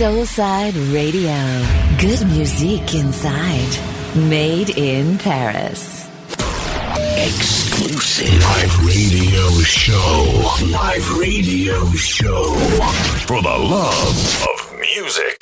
Soulside Radio. Good music inside. Made in Paris. Exclusive live radio show. Live radio show. For the love of music.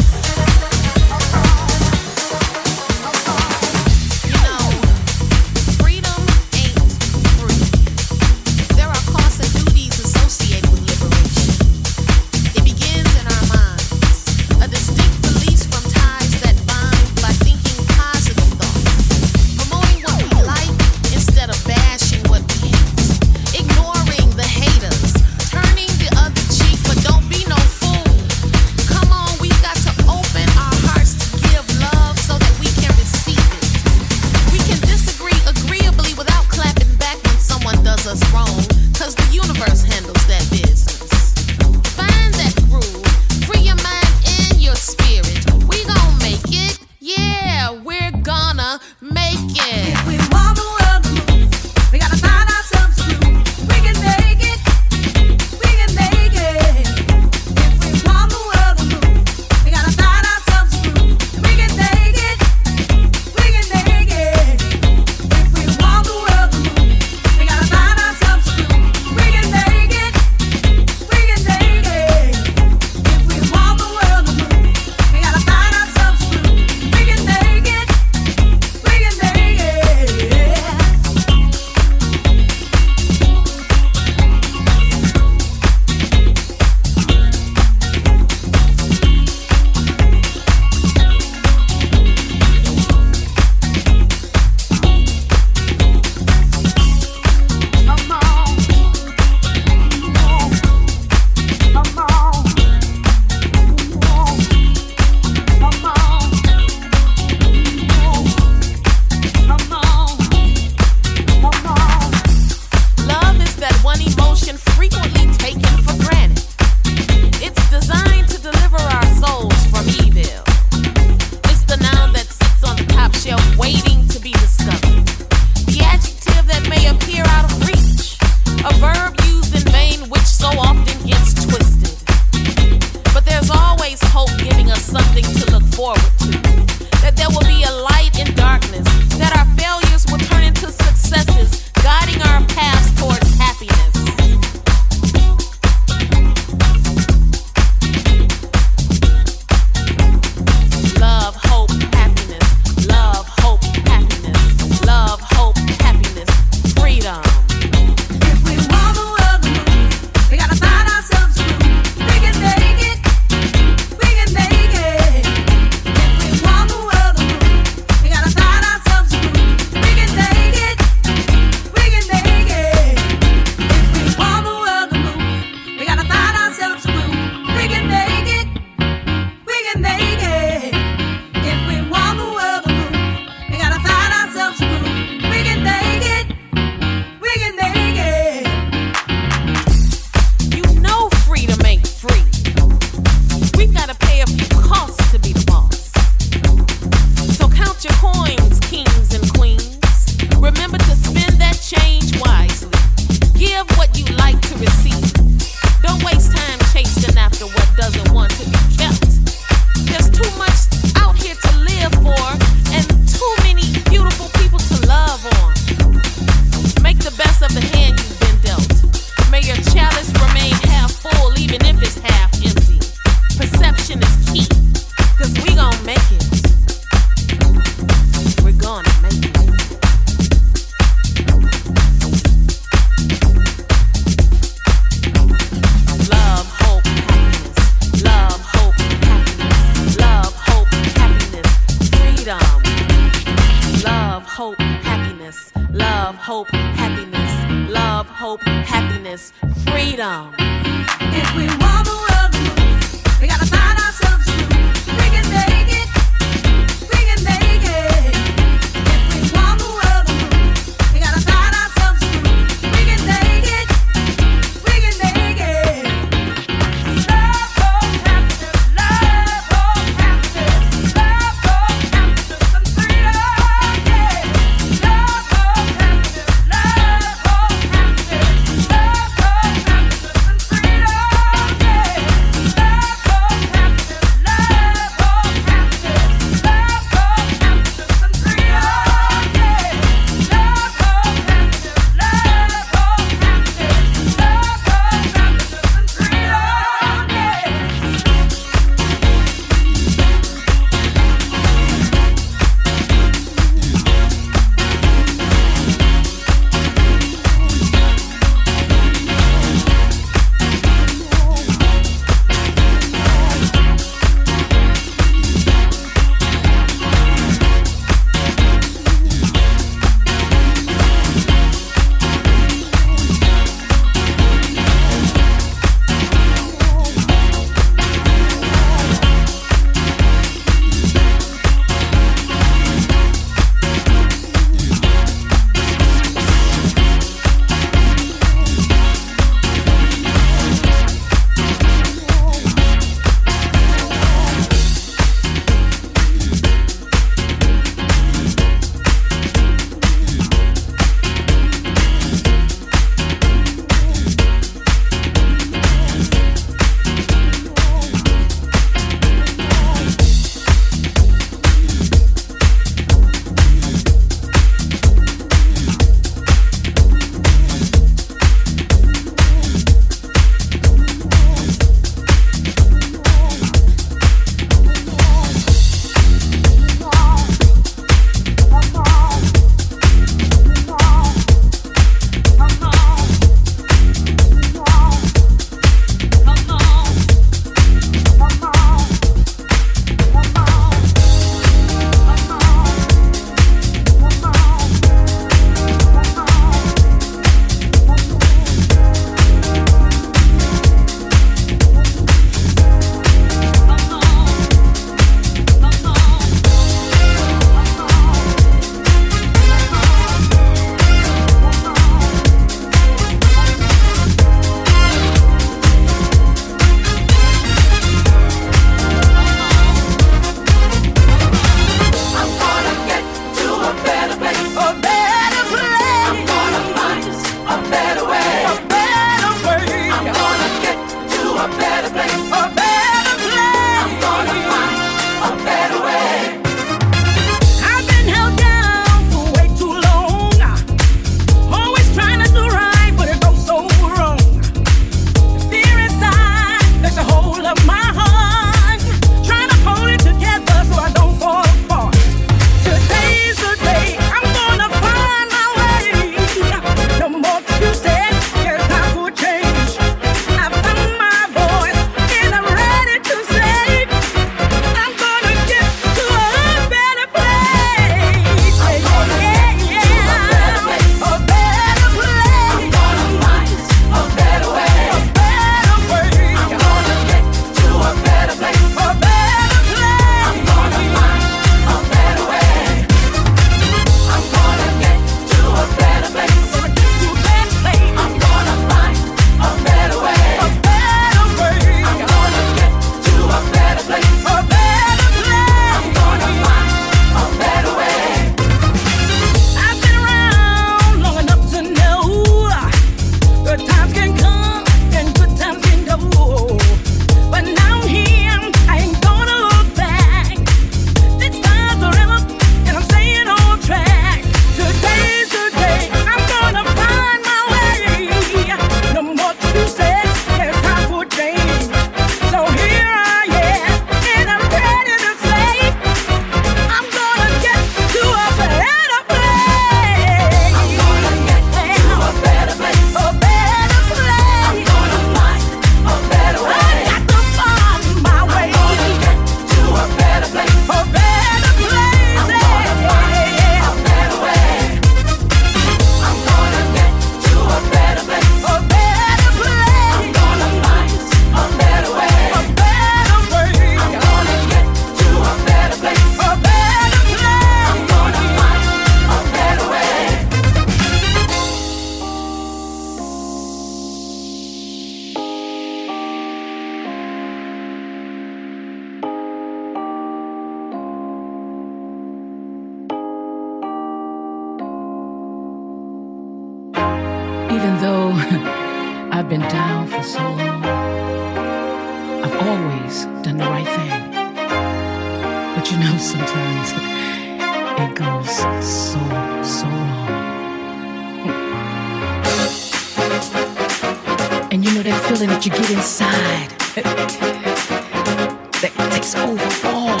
All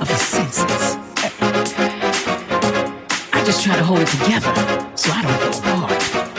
of senses. I just try to hold it together so I don't fall apart.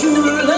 true love.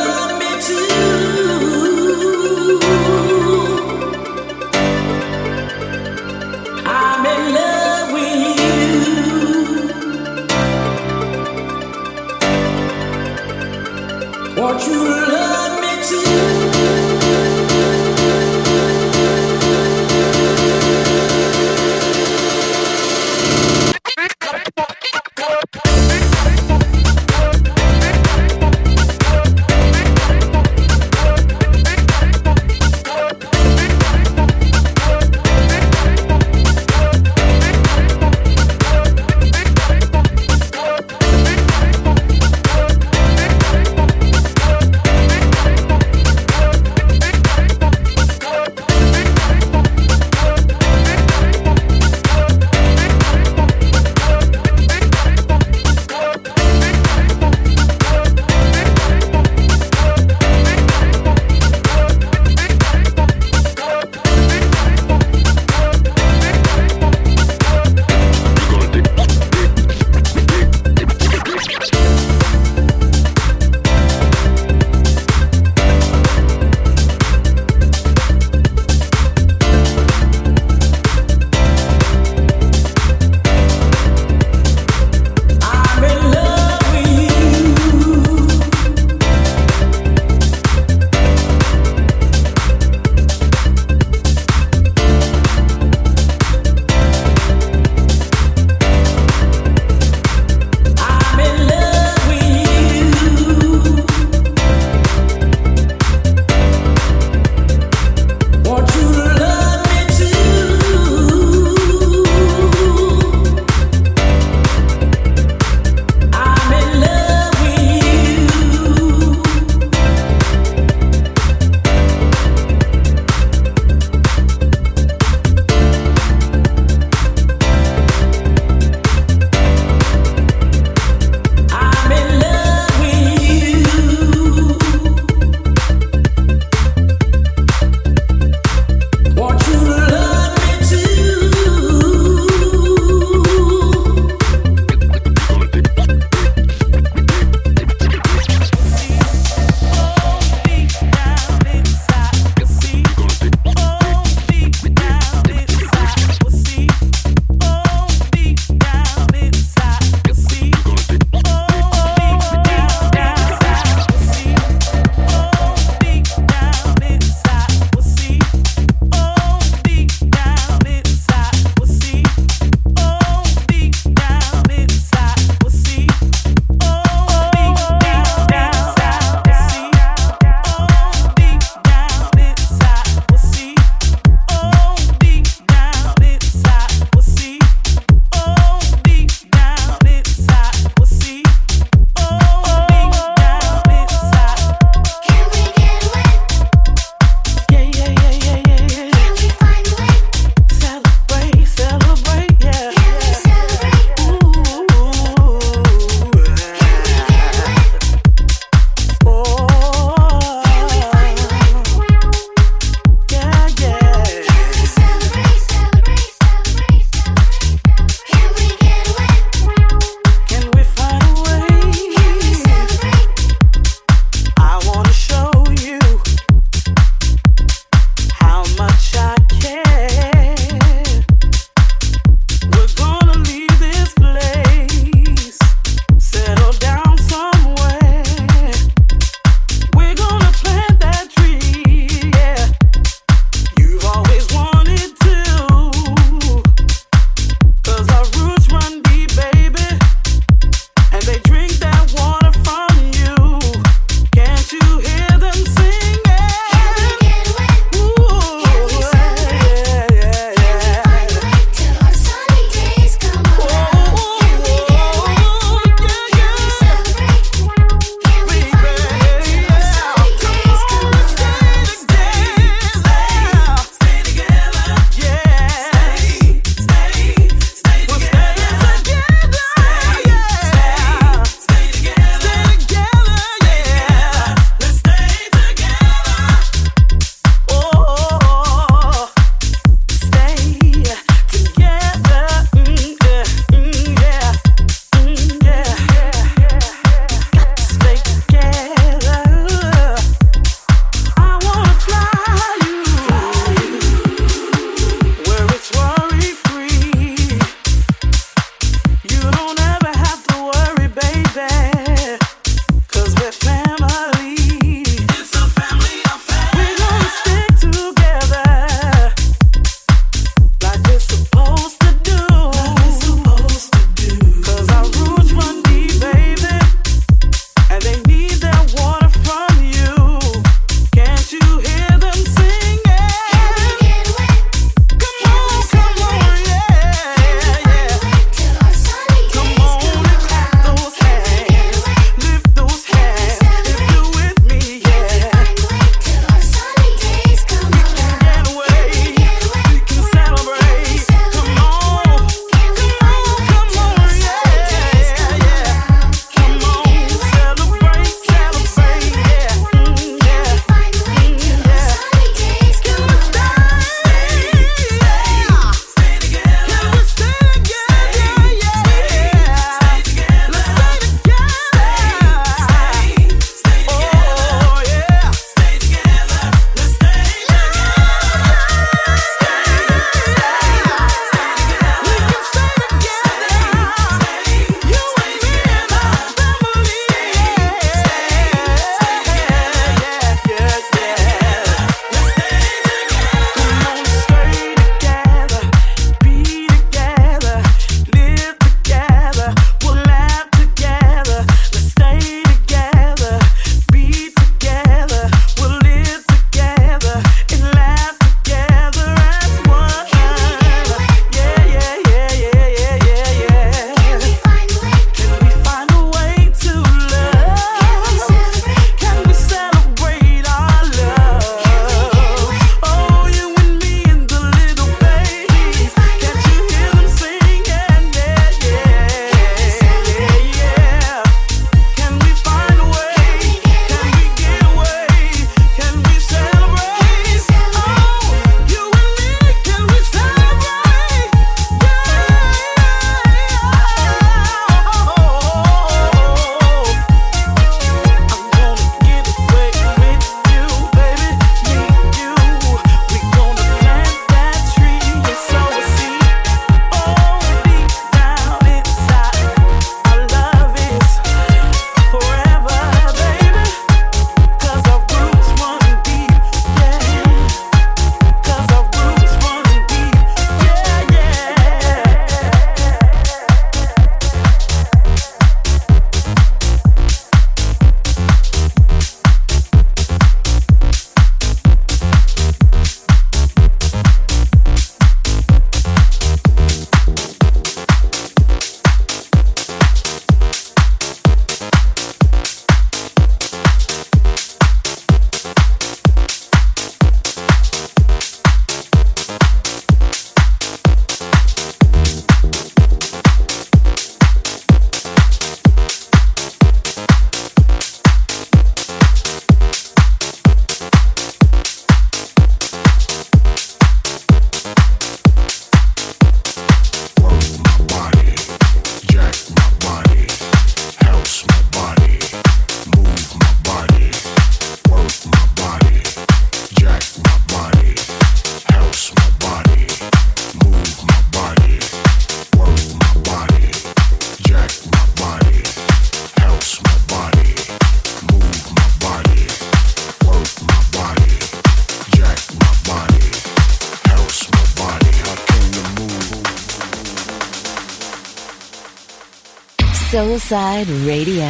Soulside Radio.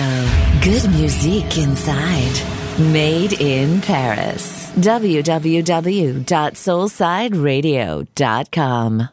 Good music inside. Made in Paris. www.soulsideradio.com.